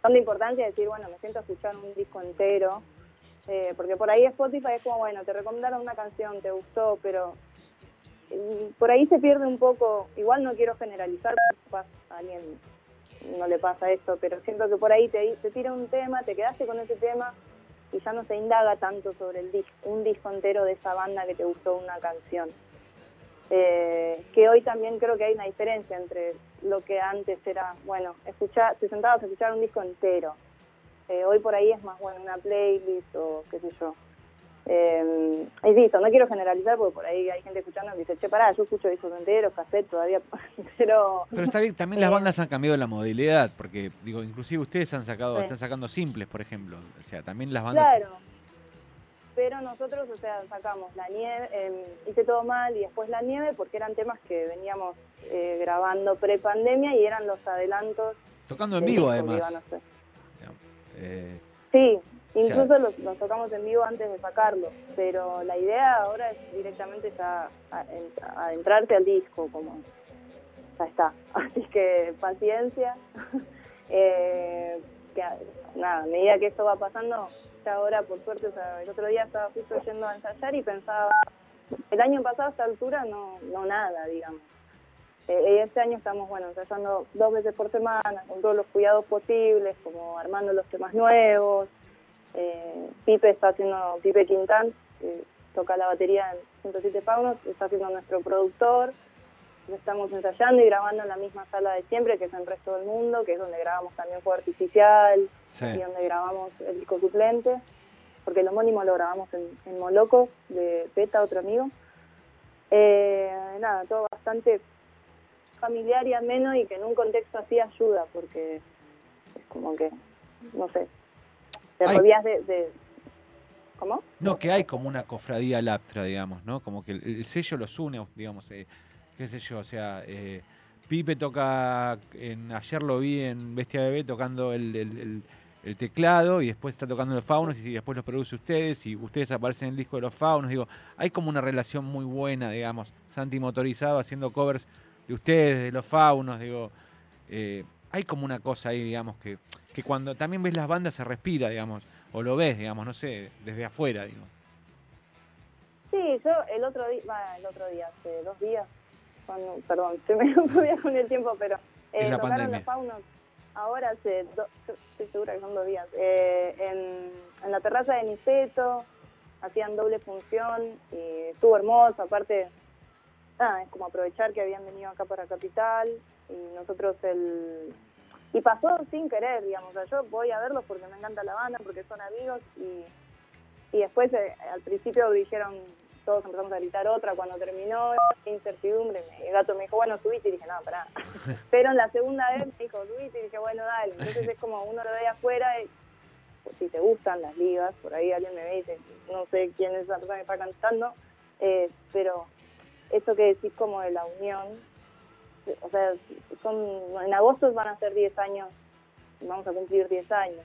Tanta importancia de decir, bueno, me siento a escuchar un disco entero. Eh, porque por ahí Spotify es como, bueno, te recomendaron una canción, te gustó, pero mm, por ahí se pierde un poco. Igual no quiero generalizar, a alguien no le pasa esto, pero siento que por ahí te, te tira un tema, te quedaste con ese tema y ya no se indaga tanto sobre el disco, un disco entero de esa banda que te gustó una canción. Eh, que hoy también creo que hay una diferencia entre lo que antes era, bueno, escuchar, te sentabas a escuchar un disco entero. Eh, hoy por ahí es más, bueno, una playlist o qué sé yo. Eh, insisto, no quiero generalizar porque por ahí hay gente escuchando que dice, che, pará, yo escucho discos enteros, cassette todavía, pero Pero está bien, también las Eh, bandas han cambiado la modalidad, porque, digo, inclusive ustedes han sacado, Sí. están sacando simples, por ejemplo. O sea, también las bandas... Claro. Pero nosotros, o sea, sacamos la nieve, eh, hice todo mal y después la nieve porque eran temas que veníamos eh, grabando pre-pandemia y eran los adelantos. Tocando en vivo, además. Eh, Sí, incluso los, los tocamos en vivo antes de sacarlo, pero la idea ahora es directamente ya a- en- adentrarse al disco, como ya está. Así que paciencia. Eh, nada, a medida que esto va pasando, ya ahora por suerte, el otro día estaba justo yendo a ensayar y pensaba, el año pasado a esta altura no, no nada, digamos. Eh, este año estamos, bueno, ensayando dos veces por semana, con todos los cuidados posibles, como armando los temas nuevos. Eh, Pipe está haciendo, Pipe Quintán, que toca la batería en 107 Paunos, está haciendo nuestro productor. Estamos ensayando y grabando en la misma sala de siempre, que es en el resto del mundo, que es donde grabamos también Fuego Artificial sí. y donde grabamos el disco suplente, porque el homónimo lo grabamos en, en Moloco, de Peta, otro amigo. Eh, nada, todo bastante familiar y ameno y que en un contexto así ayuda, porque es como que, no sé, te Ay. rodeas de, de... ¿Cómo? No, que hay como una cofradía laptra, digamos, ¿no? Como que el, el sello los une, digamos, eh, qué sé yo, o sea, eh, Pipe toca, en, ayer lo vi en Bestia Bebé tocando el, el- el- el teclado y después está tocando los faunos y después los produce ustedes y ustedes aparecen en el disco de los faunos, digo, hay como una relación muy buena, digamos, Santi motorizado haciendo covers de ustedes, de los faunos, digo, eh, hay como una cosa ahí, digamos, que, que cuando también ves las bandas se respira, digamos, o lo ves, digamos, no sé, desde afuera, digo. Sí, yo el otro día, va, el otro día, hace dos días, cuando, perdón, se me confundía con el tiempo, pero eh, la tocaron pandemia. los faunos, ahora hace, do- estoy segura que son dos días, eh, en, en la terraza de Niceto, hacían doble función y estuvo hermoso, aparte, nada, es como aprovechar que habían venido acá para Capital y nosotros el... Y pasó sin querer, digamos, o sea, yo voy a verlos porque me encanta la banda, porque son amigos y, y después eh, al principio dijeron, todos empezamos a gritar otra cuando terminó, qué incertidumbre, el gato me dijo, bueno, subite y dije, no, pará. Pero en la segunda vez me dijo, subite y dije, bueno, dale. Entonces es como uno lo ve afuera y pues, si te gustan las ligas, por ahí alguien me ve y dice, no sé quién es esa persona que está cantando, eh, pero esto que decís como de la unión, o sea, son, en agosto van a ser 10 años, vamos a cumplir 10 años.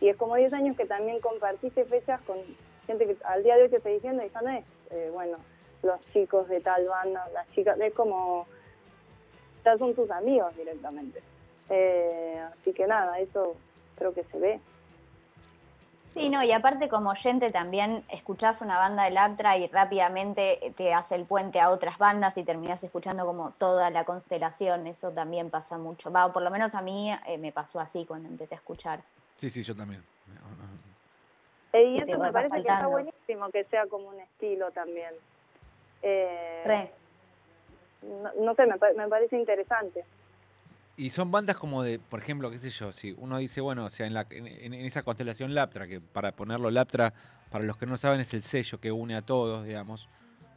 Y es como 10 años que también compartiste fechas con gente que al día de hoy te está diciendo, y es, eh, bueno, los chicos de tal banda, las chicas, es como, ya son tus amigos directamente. Eh, así que nada, eso creo que se ve. Sí, no, y aparte como oyente también escuchás una banda de Laptra y rápidamente te hace el puente a otras bandas y terminás escuchando como toda la constelación, eso también pasa mucho. Va, o por lo menos a mí eh, me pasó así cuando empecé a escuchar. Sí, sí, yo también. Eh, y eso me parece que está buenísimo que sea como un estilo también. Eh, Re. no, no sé, me, me parece interesante. Y son bandas como de, por ejemplo, qué sé yo, si uno dice, bueno, o sea, en, la, en, en esa constelación Laptra, que para ponerlo Laptra, para los que no saben, es el sello que une a todos, digamos,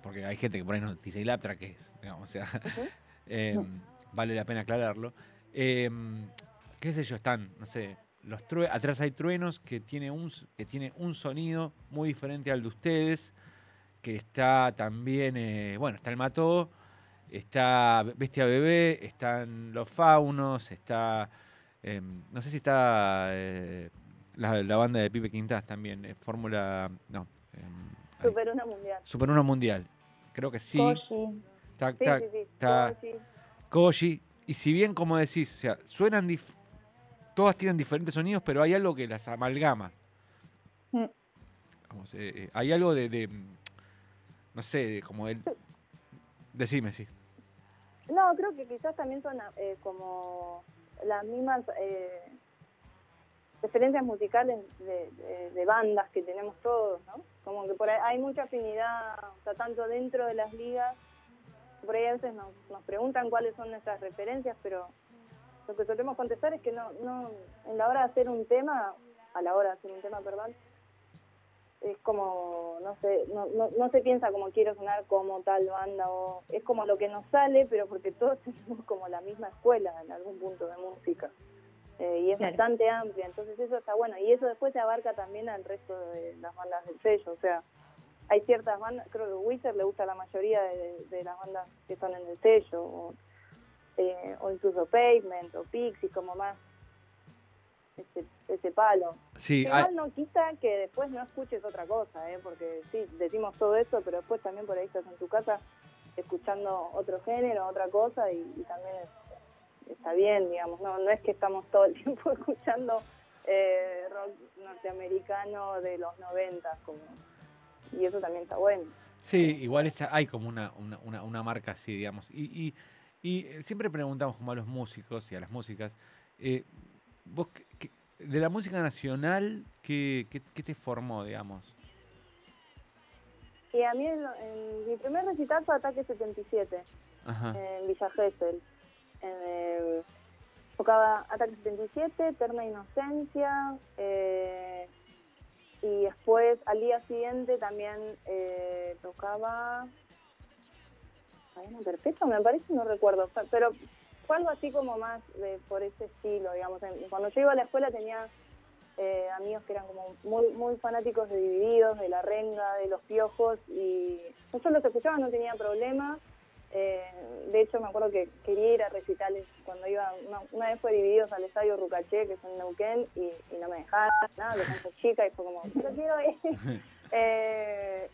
porque hay gente que por ahí no dice, ¿y Laptra qué es? Digamos, o sea, eh, vale la pena aclararlo. Eh, qué sé yo, están, no sé, los true- atrás hay truenos que tiene, un, que tiene un sonido muy diferente al de ustedes, que está también, eh, bueno, está el Mató, está Bestia Bebé, están los Faunos, está, eh, no sé si está eh, la, la banda de Pipe Quintás también, eh, Fórmula, no, ay, Super una mundial. Super Uno Mundial, creo que sí, Koji. Sí, sí, sí. Koji. Koji, y si bien como decís, o sea, suenan, dif- todas tienen diferentes sonidos, pero hay algo que las amalgama. Mm. Vamos, eh, hay algo de, de, no sé, de como el... Decime, sí. No, creo que quizás también son eh, como las mismas eh, referencias musicales de, bandas que tenemos todos, ¿no? Como que por ahí hay mucha afinidad, o sea, tanto dentro de las ligas, por ahí a veces nos, nos preguntan cuáles son nuestras referencias, pero lo que solemos contestar es que no, no, en la hora de hacer un tema, a la hora de hacer un tema, perdón, es como, no sé, no, no, no se piensa como quiero sonar como tal banda o es como lo que nos sale, pero porque todos tenemos como la misma escuela en algún punto de música. Eh, y es Claro. bastante amplia, entonces eso está bueno. Y eso después se abarca también al resto de las bandas del sello, o sea, hay ciertas bandas, creo que Wizard le gusta la mayoría de, de las bandas que están en el sello, o, eh, o incluso Pavement o Pixie, como más ese, ese palo. Sí, hay- Igual no quita que después no escuches otra cosa, ¿eh? porque sí, decimos todo eso, pero después también por ahí estás en tu casa escuchando otro género, otra cosa, y, y también es- está bien, digamos, no, no es que estamos todo el tiempo escuchando eh, rock norteamericano de los 90, como, y eso también está bueno. Sí, igual esa, hay como una, una, una, una marca así, digamos. Y, y, y siempre preguntamos como a los músicos y a las músicas, eh, vos, qué- de la música nacional, ¿qué, qué, qué te formó, digamos? Y a mí en, en mi primer recital fue Ataque 77. Ajá. en Villa Gesell. Eh, tocaba Ataque 77, Eterna Inocencia, eh, y después al día siguiente también eh, tocaba Cadena Perpetua, me parece, no recuerdo, pe- pero fue algo así como más de, por ese estilo, digamos. Cuando yo iba a la escuela tenía eh, amigos que eran como muy muy fanáticos de Divididos, de La Renga, de Los Piojos, y yo los escuchaba, no tenía problema. Eh, de hecho, me acuerdo que quería ir a recitales cuando iba, una, una vez fue Divididos al estadio Rucaché, que es en Neuquén, y, y no me dejaron, nada, que son chica, y fue como, yo quiero ir. Eh,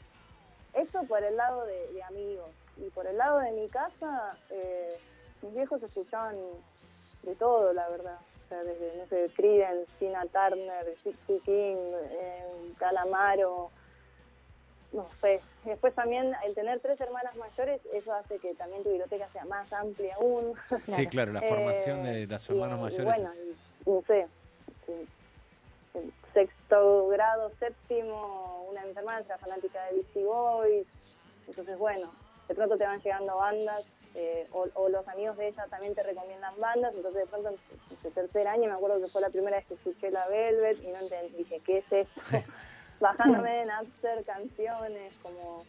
eso por el lado de, de amigos. Y por el lado de mi casa, eh, mis viejos escuchaban de todo, la verdad. O sea, desde, no sé, Creedence, Tina Turner, Gypsy King, eh, Calamaro. no sé. Después también el tener tres hermanas mayores, eso hace que también tu biblioteca sea más amplia aún. Sí, claro, la formación Eh, de los y- hermanos y mayores. bueno, es- y- no sé, sexto grado, séptimo, una hermanas era fanática de Beastie Boys, entonces bueno, de pronto te van llegando bandas, eh, o, o los amigos de ella también te recomiendan bandas, entonces de pronto en el tercer año me acuerdo que fue la primera vez que escuché la Velvet y no entendí, dije, ¿qué es esto? Bajándome en Napster canciones, como,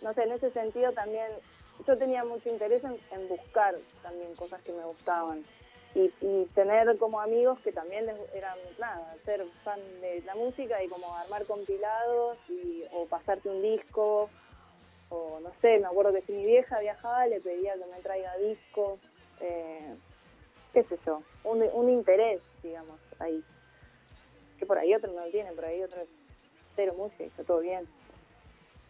no sé, en ese sentido también yo tenía mucho interés en, en buscar también cosas que me gustaban y, y tener como amigos que también les eran nada, ser fan de la música y como armar compilados y, o pasarte un disco o no sé, me acuerdo que si mi vieja viajaba le pedía que me traiga discos, eh, qué sé yo, un, un interés, digamos, ahí. Que por ahí otro no lo tiene, por ahí otro es cero música y está todo bien.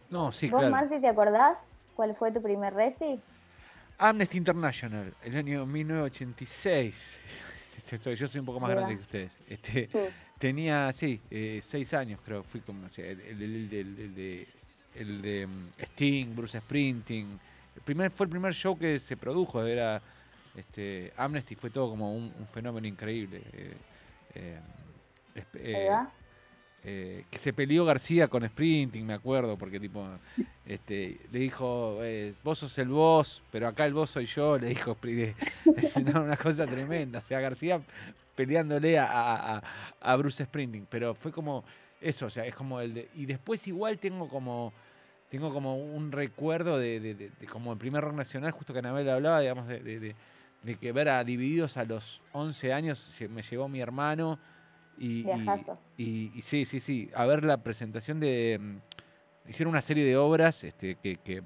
No, sí, ¿Vos, claro. Marti, te acordás cuál fue tu primer reci? Amnesty International, el año 1986. Estoy- Yo soy un poco más grande que ustedes. Este, Sí. tenía, sí, eh, seis años, creo. Fui como, o sea, el, el- el- el- el de, el de mm, Sting, Bruce Springsteen. El primer, fue el primer show que se produjo, era este, Amnesty, fue todo como un, un fenómeno increíble. eh, eh, eh, eh, que se peleó García con Sprinting, me acuerdo, porque tipo este, le dijo, eh, vos sos el boss, pero acá el boss soy yo, le dijo no, una cosa tremenda. O sea, García peleándole a- a- a Bruce Sprinting, pero fue como eso, o sea, es como el de. Y después igual tengo como. Tengo como un recuerdo de, de- de- de como el primer rock nacional, justo que Anabel hablaba, digamos, de, que ver a Divididos a los 11 años, me llevó mi hermano y, y, y sí, sí, sí, a ver la presentación de... mm, Hicieron una serie de obras este, que, que,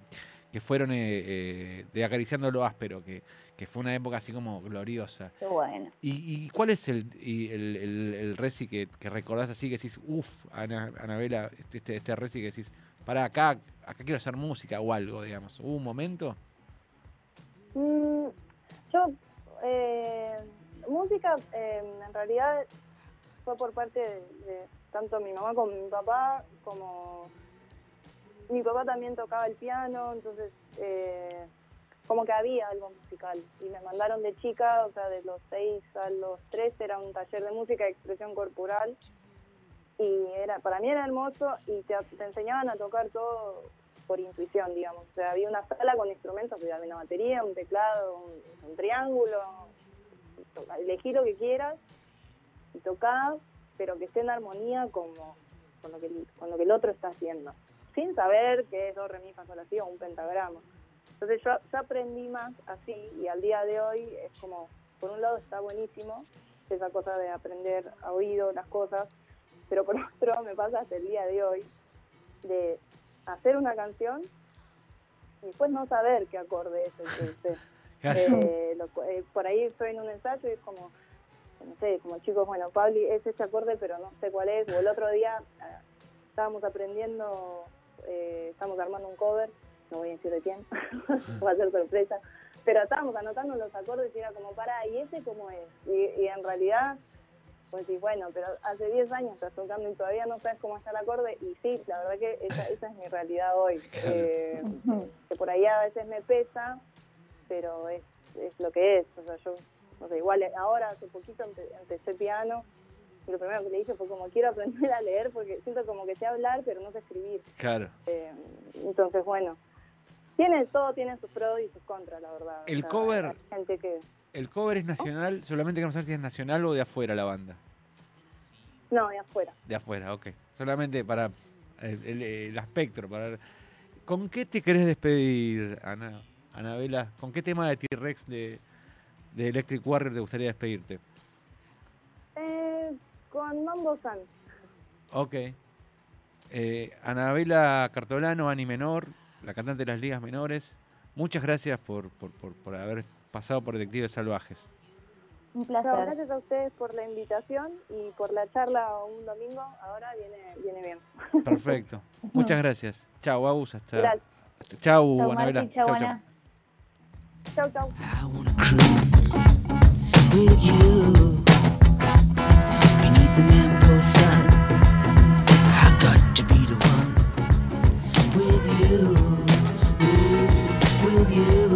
que fueron eh, eh, de Acariciando lo Áspero, que, que fue una época así como gloriosa. Qué bueno. ¿Y, y cuál es el, y el, el, el reci que, que recordás así, que decís, uff, Ana, Anabela, este, este, este reci que decís, para acá, acá quiero hacer música o algo, digamos? ¿Hubo un momento? Mm, yo, eh, música, eh, en realidad fue por parte de, de tanto mi mamá como mi papá, como mi papá también tocaba el piano, entonces eh, como que había algo musical. Y me mandaron de chica, o sea, de los 6 a los 13 era un taller de música y expresión corporal. Y era para mí era hermoso y te, enseñaban a tocar todo por intuición, digamos. O sea, había una sala con instrumentos, había una batería, un teclado, un, un triángulo, elegí lo que quieras y tocá, pero que esté en armonía como, con, lo que, con lo que el otro está haciendo, sin saber que es do, re, mi, fa, sol, la, si o un pentagrama. Entonces yo, yo aprendí más así y al día de hoy es como, por un lado está buenísimo esa cosa de aprender a oído las cosas, pero por otro me pasa hasta el día de hoy de hacer una canción y después no saber qué acorde es el que. Eh, lo eh, por ahí estoy en un ensayo y es como, no sé, como chicos, bueno, Pabli es ese acorde, pero no sé cuál es. O el otro día ah, estábamos aprendiendo, eh, estamos armando un cover, no voy a decir de quién, va a ser sorpresa, pero estábamos anotando los acordes y era como, para, ¿y ese cómo es? Y, y en realidad, pues sí, bueno, pero hace 10 años estás tocando y todavía no sabes cómo está el acorde, y sí, la verdad que esa, esa es mi realidad hoy. Eh, que por ahí a veces me pesa, pero es, es lo que es. O sea, yo, no sé, igual ahora hace poquito empe- empecé piano y lo primero que le dije fue como quiero aprender a leer porque siento como que sé hablar pero no sé escribir. Claro. Eh, entonces, bueno, tiene todo tiene sus pros y sus contras, la verdad. El cover- gente que... ¿El cover es nacional? Solamente queremos saber si es nacional o de afuera la banda. No, de afuera. De afuera, ok. Solamente para el, el- el espectro. Para. ¿Con qué te querés despedir, Ana, Anabela? ¿Con qué tema de T-Rex de, de Electric Warrior te gustaría despedirte? Eh, con Mambo San. Ok. Eh, Anabela Cartolano, Ani Menor, la cantante de las ligas menores. Muchas gracias por, por, por, por haber pasado por Detectives Salvajes. Un No, placer. gracias a ustedes por la invitación y por la charla un domingo. Ahora viene, viene bien. Perfecto. Muchas gracias. Chau, Agus. Hasta. Gracias. hasta- Chau, Chau, Anabela. Chau, chau. you.